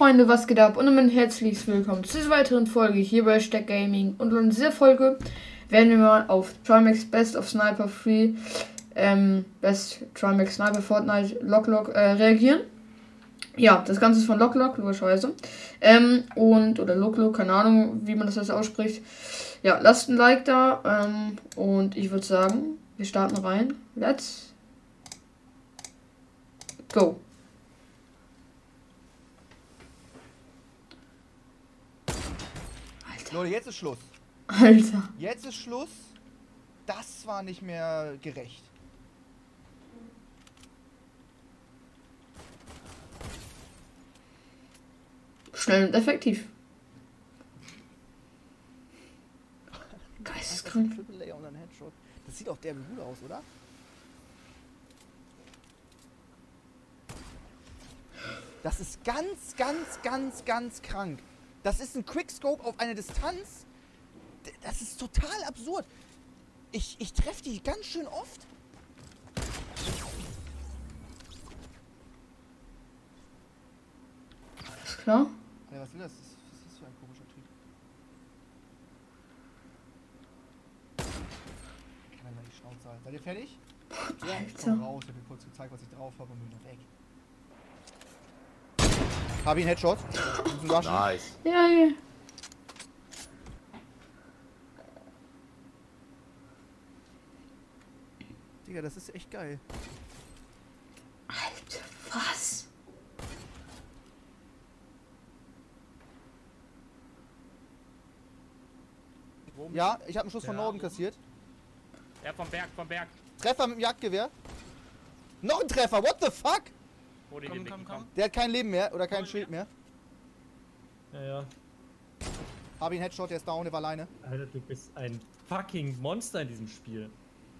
Freunde, was geht ab? Und damit herzlich willkommen zu dieser weiteren Folge hier bei Stack Gaming. Und in dieser Folge werden wir mal auf Trimax Best of Sniper Free, ähm, Best Trimax Sniper Fortnite Lock äh, reagieren. Ja, das Ganze ist von Lock Lock, logischerweise. Ähm, und, oder Lock Lock, keine Ahnung, wie man das jetzt ausspricht. Ja, lasst ein Like da. Ähm, und ich würde sagen, wir starten rein. Let's go. Leute, jetzt ist Schluss. Alter. Jetzt ist Schluss. Das war nicht mehr gerecht. Schnell und effektiv. Geisteskrank. Das sieht auch der gut aus, oder? Das ist ganz, ganz, ganz, ganz krank. Das ist ein Quickscope auf eine Distanz. Das ist total absurd. Ich, ich treffe die ganz schön oft. Klar. Ja, was will das? Was ist das für ein komischer Typ? Kann er mal die Schnauze halten. Seid ihr fertig? Ja, ich komm Alter. raus. Ich hab dir kurz gezeigt, was ich drauf habe und bin noch weg. Hab ihn Headshot. Nice. Ja, ja. Digga, das ist echt geil. Alter, was? Ja, ich habe einen Schuss von. Norden kassiert. Ja, vom Berg, vom Berg. Treffer mit dem Jagdgewehr. Noch ein Treffer, what the fuck? Wo die Komm, komm, komm. Der hat kein Leben mehr oder kein Schild mehr. Ja, ja. Hab ihn Headshot, der ist down, der war alleine. Alter, du bist ein fucking Monster in diesem Spiel.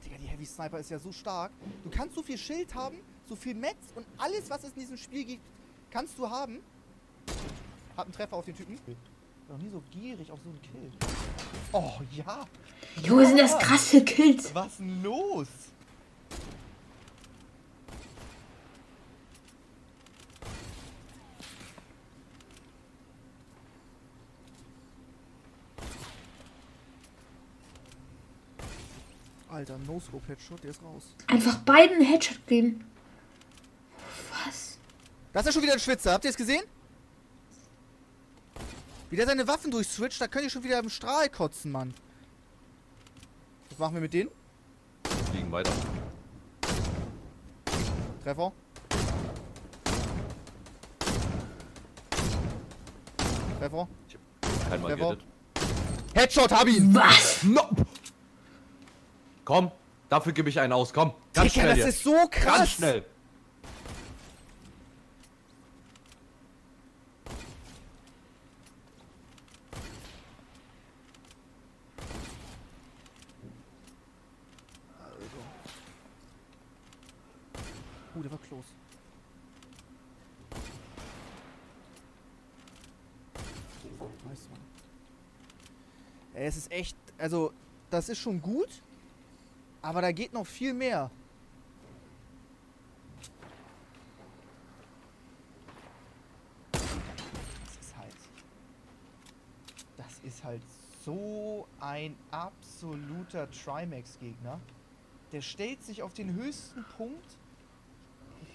Digga, die Heavy Sniper ist ja so stark. Du kannst so viel Schild haben, so viel Metz und alles, was es in diesem Spiel gibt, kannst du haben. Hab einen Treffer auf den Typen. Noch nie so gierig auf so einen Kill. Oh ja. Junge, sind das krasse Kills. Was denn los? Alter, No-Scope Headshot, der ist raus. Einfach beiden einen Headshot geben. Was? Das ist ja schon wieder ein Schwitzer, habt ihr es gesehen? Wie der seine Waffen durchswitcht, da könnt ihr schon wieder im Strahl kotzen, Mann. Was machen wir mit denen? Fliegen weiter. Treffer. Treffer. Kein Mal Treffer. gerettet. Headshot, hab ihn! Was? No. Komm, dafür gebe ich einen aus. Komm, ganz Digga, schnell das jetzt. ist so krass! Ganz schnell. Uh, der war close. Nice, Mann. Ey, es ist echt, also, das ist schon gut, aber da geht noch viel mehr. Das ist halt, das ist halt so ein absoluter Trimax-Gegner. Der stellt sich auf den höchsten Punkt,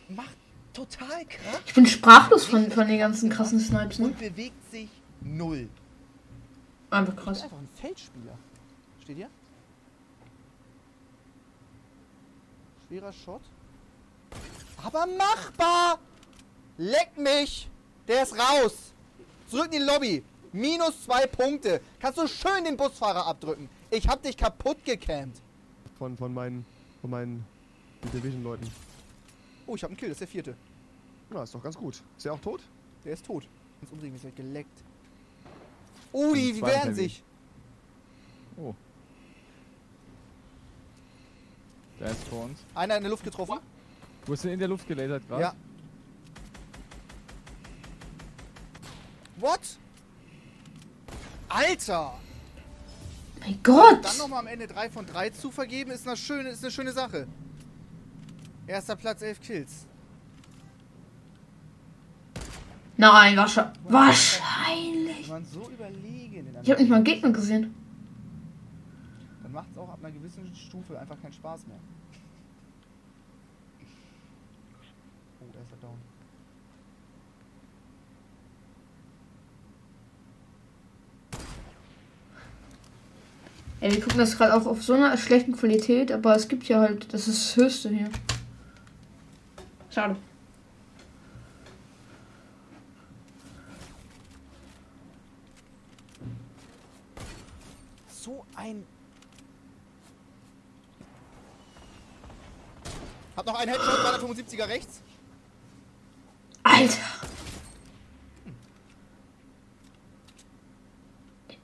macht total krass Ich bin sprachlos von, von den ganzen krassen Snipes, ne? und bewegt sich null. Einfach krass. einfach ein Feldspieler. Steht ihr? Schwerer Shot. Aber machbar! Leck mich! Der ist raus! Zurück in die Lobby. Minus zwei Punkte. Kannst du schön den Busfahrer abdrücken. Ich hab dich kaputt gecampt. von, von meinen, von meinen Division-Leuten. Oh, ich hab einen Kill. Das ist der vierte. Na, ist doch ganz gut. Ist er auch tot? Der ist tot. Ist halt geleckt. Oh, die, wehren sich. Oh. Der ist vor uns. Einer in der Luft getroffen. Du hast ihn in der Luft gelasert gerade. Ja. What? Alter! Mein Gott! Dann nochmal am Ende 3 von 3 zu vergeben, ist eine schöne, ist eine schöne Sache. Erster Platz, 11 Kills. Nein, wahrscheinlich. Wahrscheinlich. So überlegen Ich habe nicht mal einen Gegner gesehen. Macht es auch ab einer gewissen Stufe einfach keinen Spaß mehr. Oh, da ist er down. Ey, wir gucken das gerade auch auf so einer schlechten Qualität, aber es gibt ja halt, das ist das Höchste hier. Schade. So ein. Hab noch einen Headshot, 375er rechts. Alter!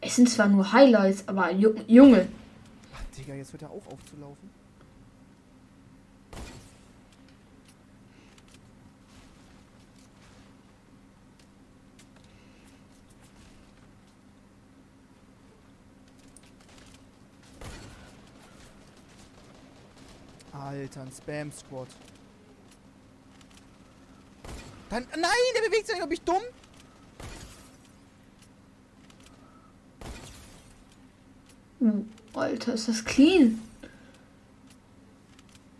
Es sind zwar nur Highlights, aber Ju Junge. Ach, Digga, jetzt hört er auf aufzulaufen. Alter, ein Spam-Squad. Dann. Nein, der bewegt sich nicht. Bin ich dumm? Uh, Alter, ist das clean.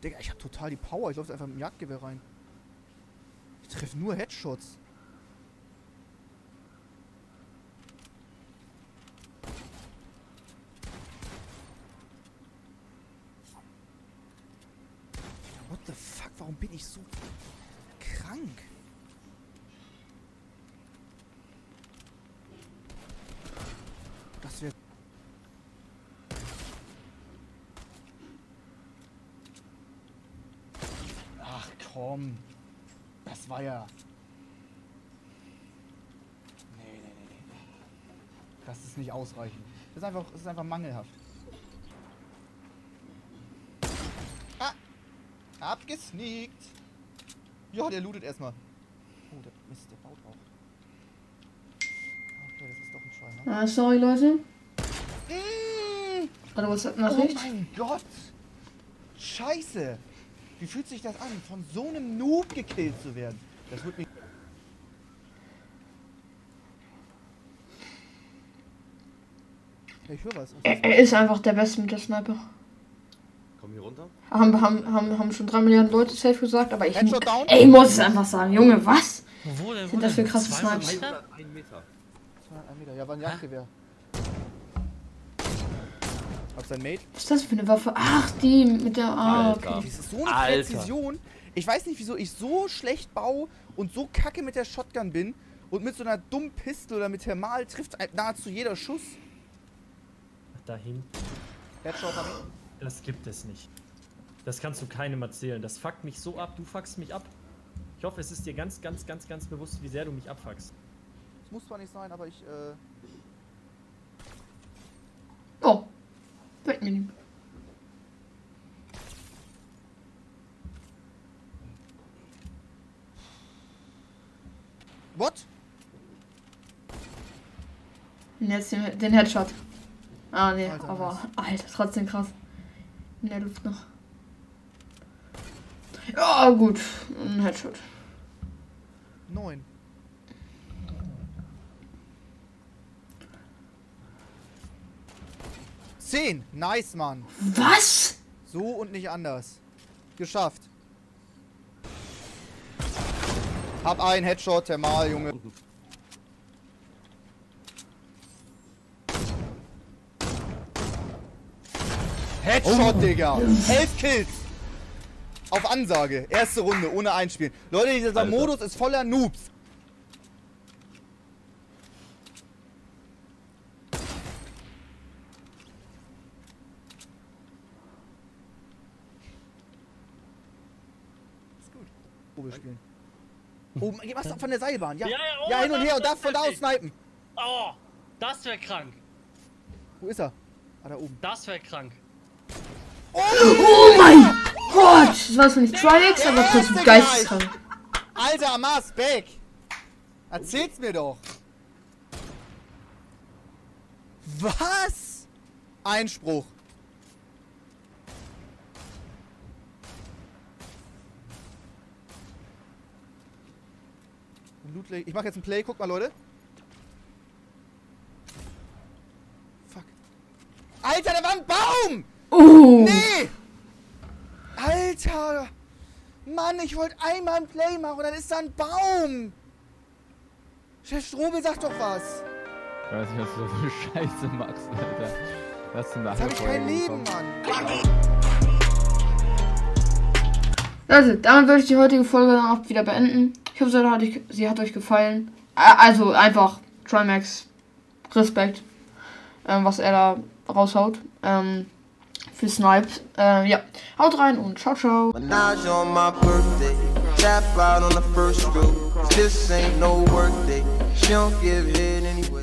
Digga, ich hab total die Power. Ich laufe einfach mit dem Jagdgewehr rein. Ich treffe nur Headshots. What the fuck? Warum bin ich so krank? Das wäre Ach komm. Das war ja. Nee, nee, nee, nee. Das ist nicht ausreichend. Das ist einfach, das ist einfach mangelhaft. Abgesneakt! Ja, der lootet erstmal. Oh, der Mist, der baut auch. Okay, das ist doch ein Try, ne? Ah, sorry, Leute. Mm, Warte, was hat oh Nachricht? mein Gott! Scheiße! Wie fühlt sich das an, von so einem Noob gekillt zu werden? Das wird mich. Ich höre was. Er, er ist einfach der Beste mit der Sniper. Komm hier runter. Haben, haben, haben, haben schon drei Milliarden Leute safe gesagt, aber ich. Ey, ich muss es einfach sagen. Junge, was? Wo denn? Sind das für krasse Snipes? 101 Meter. 201 Meter. Ja, war ein Jagdgewehr. Hab sein Mate. Was ist das für eine Waffe? Ach, die mit der. Ah, okay. Das ist so eine Alter. Präzision. Ich weiß nicht, wieso ich so schlecht baue und so kacke mit der Shotgun bin und mit so einer dummen Pistole oder mit Thermal trifft nahezu jeder Schuss. Da hinten. Headshot ich. Das gibt es nicht. Das kannst du keinem erzählen. Das fuckt mich so ab. Du fuckst mich ab. Ich hoffe, es ist dir ganz, ganz, ganz, ganz bewusst, wie sehr du mich abfuckst. Das muss zwar nicht sein, aber ich, äh. Oh. Mir nicht. What? Und jetzt den, den Headshot. Ah, nee, Alter, aber. Alter, trotzdem krass. In der Luft noch. Ja, gut. Ein Headshot. Neun. Zehn. Nice, Mann. Was? So und nicht anders. Geschafft. Hab einen Headshot, Thermal, Junge. Headshot, Digga. Elf Kills. Auf Ansage. Erste Runde, ohne Einspielen. Leute, dieser Alter. Modus ist voller Noobs. Ist gut. Probe spielen. Oben, geh was von der Seilbahn, ja. Ja, ja, oh, ja, hin und her und darf von da aus snipen. Oh, das wäre krank. Wo ist er? Ah, da oben. Das wäre krank. Oh mein Gott! Das war zwar nicht Trilex, aber trotzdem geisteskrank. Alter, Mars, back! Erzähl's mir doch! Was? Einspruch. Ich mache jetzt ein Play, guck mal, Leute. Fuck. Alter, da war ein Baum! Oh! Nee! Alter! Mann, ich wollte einmal ein Play machen und dann ist da ein Baum! Chef Strobel, sag doch was! Ich weiß nicht, was du da für Scheiße machst, Alter. Lass du Jetzt hab ich kein Leben, Mann! Also, damit würde ich die heutige Folge dann auch wieder beenden. Ich hoffe, sie hat euch, sie hat euch gefallen. Ä- Also einfach Trimax Respekt, ähm, was er da raushaut. Ähm, für Snipes. Ähm, ja, haut rein und ciao, ciao. Tap out on the first stroke. This ain't no work. She don't give head anyway.